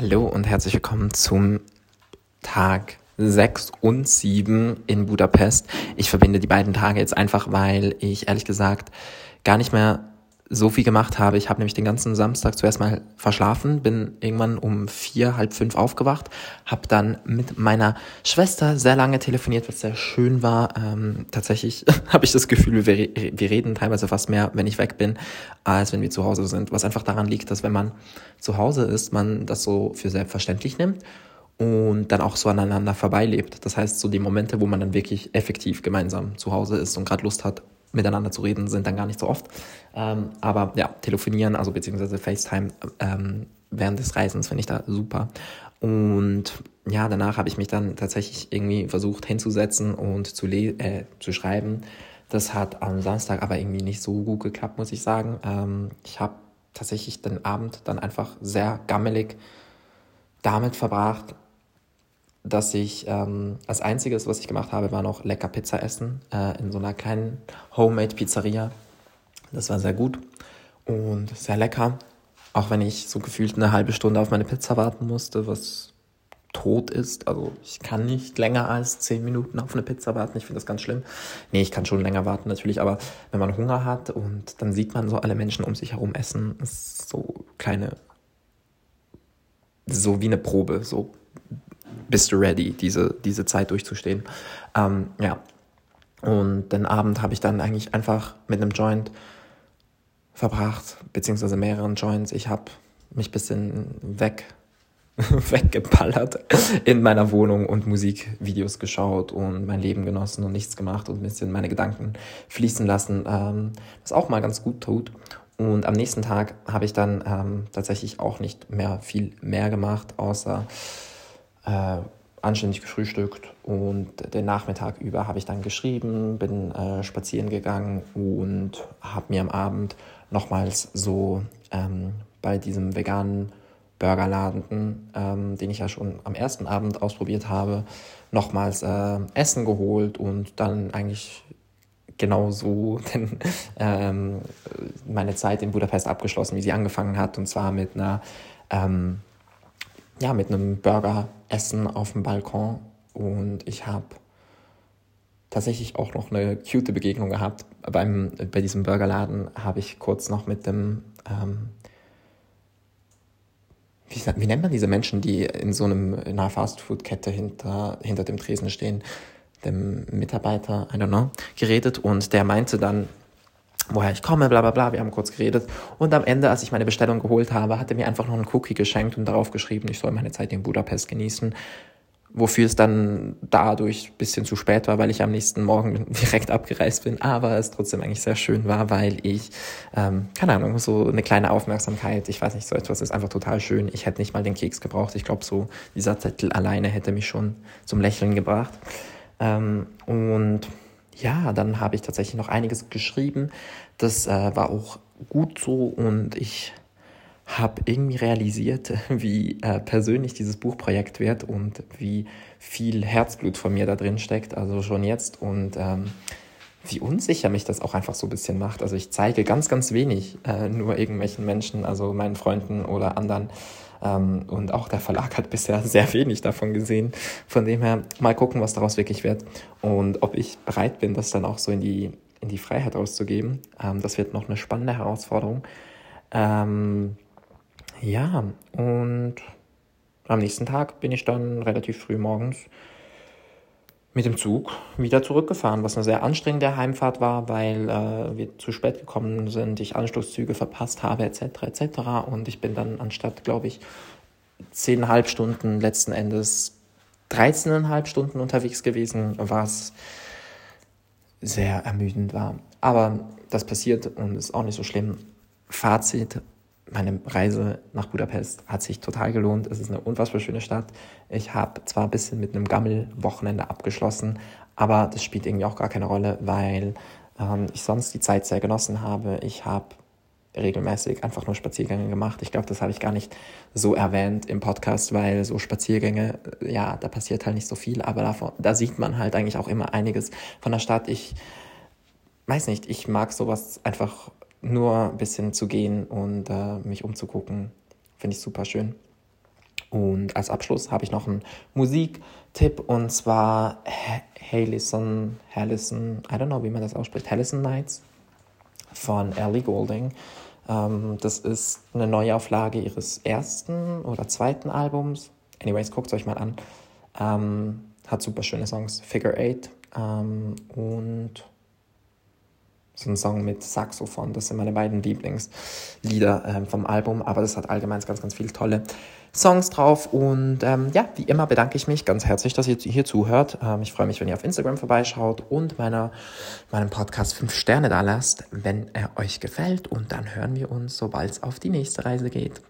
Hallo und herzlich willkommen zum Tag 6 und 7 in Budapest. Ich verbinde die beiden Tage jetzt einfach, weil ich ehrlich gesagt gar nicht mehr so viel gemacht habe. Ich habe nämlich den ganzen Samstag zuerst mal verschlafen, bin irgendwann um vier, halb fünf aufgewacht, habe dann mit meiner Schwester sehr lange telefoniert, was sehr schön war. Ähm, tatsächlich habe ich das Gefühl, wir, wir reden teilweise fast mehr, wenn ich weg bin, als wenn wir zu Hause sind. Was einfach daran liegt, dass wenn man zu Hause ist, man das so für selbstverständlich nimmt und dann auch so aneinander vorbeilebt. Das heißt, so die Momente, wo man dann wirklich effektiv gemeinsam zu Hause ist und gerade Lust hat, miteinander zu reden, sind dann gar nicht so oft. Ähm, aber ja, telefonieren, also beziehungsweise FaceTime ähm, während des Reisens finde ich da super. Und ja, danach habe ich mich dann tatsächlich irgendwie versucht hinzusetzen und zu, äh, zu schreiben. Das hat am Samstag aber irgendwie nicht so gut geklappt, muss ich sagen. Ähm, ich habe tatsächlich den Abend dann einfach sehr gammelig damit verbracht, dass ich ähm, als einziges, was ich gemacht habe, war noch lecker Pizza essen äh, in so einer kleinen Homemade Pizzeria. Das war sehr gut und sehr lecker. Auch wenn ich so gefühlt eine halbe Stunde auf meine Pizza warten musste, was tot ist. Also ich kann nicht länger als zehn Minuten auf eine Pizza warten. Ich finde das ganz schlimm. Nee, ich kann schon länger warten natürlich, aber wenn man Hunger hat und dann sieht man so alle Menschen um sich herum essen, ist so kleine, so wie eine Probe, so bist du ready, diese, diese Zeit durchzustehen. Ähm, ja. Und den Abend habe ich dann eigentlich einfach mit einem Joint verbracht, beziehungsweise mehreren Joints. Ich habe mich ein bisschen weg, weggeballert in meiner Wohnung und Musikvideos geschaut und mein Leben genossen und nichts gemacht und ein bisschen meine Gedanken fließen lassen, ähm, was auch mal ganz gut tut. Und am nächsten Tag habe ich dann ähm, tatsächlich auch nicht mehr viel mehr gemacht, außer äh, anständig gefrühstückt und den Nachmittag über habe ich dann geschrieben, bin äh, spazieren gegangen und habe mir am Abend nochmals so ähm, bei diesem veganen Burgerladen, ähm, den ich ja schon am ersten Abend ausprobiert habe, nochmals äh, Essen geholt und dann eigentlich genau so denn, ähm, meine Zeit in Budapest abgeschlossen, wie sie angefangen hat, und zwar mit einer ähm, ja, mit einem Burger essen auf dem Balkon. Und ich habe tatsächlich auch noch eine cute Begegnung gehabt. Beim, bei diesem Burgerladen habe ich kurz noch mit dem, ähm, wie, wie, nennt man diese Menschen, die in so einem, in einer Fastfood-Kette hinter, hinter dem Tresen stehen, dem Mitarbeiter, I don't know, geredet. Und der meinte dann, woher ich komme, bla bla bla. Wir haben kurz geredet. Und am Ende, als ich meine Bestellung geholt habe, hat er mir einfach noch einen Cookie geschenkt und darauf geschrieben, ich soll meine Zeit in Budapest genießen. Wofür es dann dadurch ein bisschen zu spät war, weil ich am nächsten Morgen direkt abgereist bin. Aber es trotzdem eigentlich sehr schön war, weil ich, ähm, keine Ahnung, so eine kleine Aufmerksamkeit, ich weiß nicht, so etwas ist einfach total schön. Ich hätte nicht mal den Keks gebraucht. Ich glaube, so dieser Zettel alleine hätte mich schon zum Lächeln gebracht. Ähm, und ja, dann habe ich tatsächlich noch einiges geschrieben. Das äh, war auch gut so und ich habe irgendwie realisiert, wie äh, persönlich dieses Buchprojekt wird und wie viel Herzblut von mir da drin steckt, also schon jetzt und ähm, wie unsicher mich das auch einfach so ein bisschen macht. Also ich zeige ganz, ganz wenig äh, nur irgendwelchen Menschen, also meinen Freunden oder anderen und auch der Verlag hat bisher sehr wenig davon gesehen. Von dem her mal gucken, was daraus wirklich wird und ob ich bereit bin, das dann auch so in die, in die Freiheit auszugeben. Ähm, das wird noch eine spannende Herausforderung. Ähm, ja, und am nächsten Tag bin ich dann relativ früh morgens mit dem Zug wieder zurückgefahren, was eine sehr anstrengende Heimfahrt war, weil äh, wir zu spät gekommen sind, ich Anschlusszüge verpasst habe, etc. etc. Und ich bin dann anstatt, glaube ich, zehneinhalb Stunden letzten Endes 13,5 Stunden unterwegs gewesen, was sehr ermüdend war. Aber das passiert und ist auch nicht so schlimm. Fazit, meine Reise nach Budapest hat sich total gelohnt. Es ist eine unfassbar schöne Stadt. Ich habe zwar ein bisschen mit einem Gammel-Wochenende abgeschlossen, aber das spielt irgendwie auch gar keine Rolle, weil ähm, ich sonst die Zeit sehr genossen habe. Ich habe regelmäßig einfach nur Spaziergänge gemacht. Ich glaube, das habe ich gar nicht so erwähnt im Podcast, weil so Spaziergänge, äh, ja, da passiert halt nicht so viel, aber davon, da sieht man halt eigentlich auch immer einiges von der Stadt. Ich weiß nicht, ich mag sowas einfach nur ein bisschen zu gehen und äh, mich umzugucken, finde ich super schön. Und als Abschluss habe ich noch einen Musiktipp und zwar Halison, Hallison, I don't know, wie man das ausspricht, Hallison Nights von Ellie Golding. Ähm, das ist eine Neuauflage ihres ersten oder zweiten Albums. Anyways, guckt es euch mal an. Ähm, hat super schöne Songs. Figure Eight ähm, und so ein Song mit Saxophon. Das sind meine beiden Lieblingslieder ähm, vom Album, aber das hat allgemein ganz, ganz viele tolle Songs drauf. Und ähm, ja, wie immer bedanke ich mich ganz herzlich, dass ihr hier zuhört. Ähm, ich freue mich, wenn ihr auf Instagram vorbeischaut und meiner, meinem Podcast 5 Sterne da lasst, wenn er euch gefällt. Und dann hören wir uns, sobald es auf die nächste Reise geht.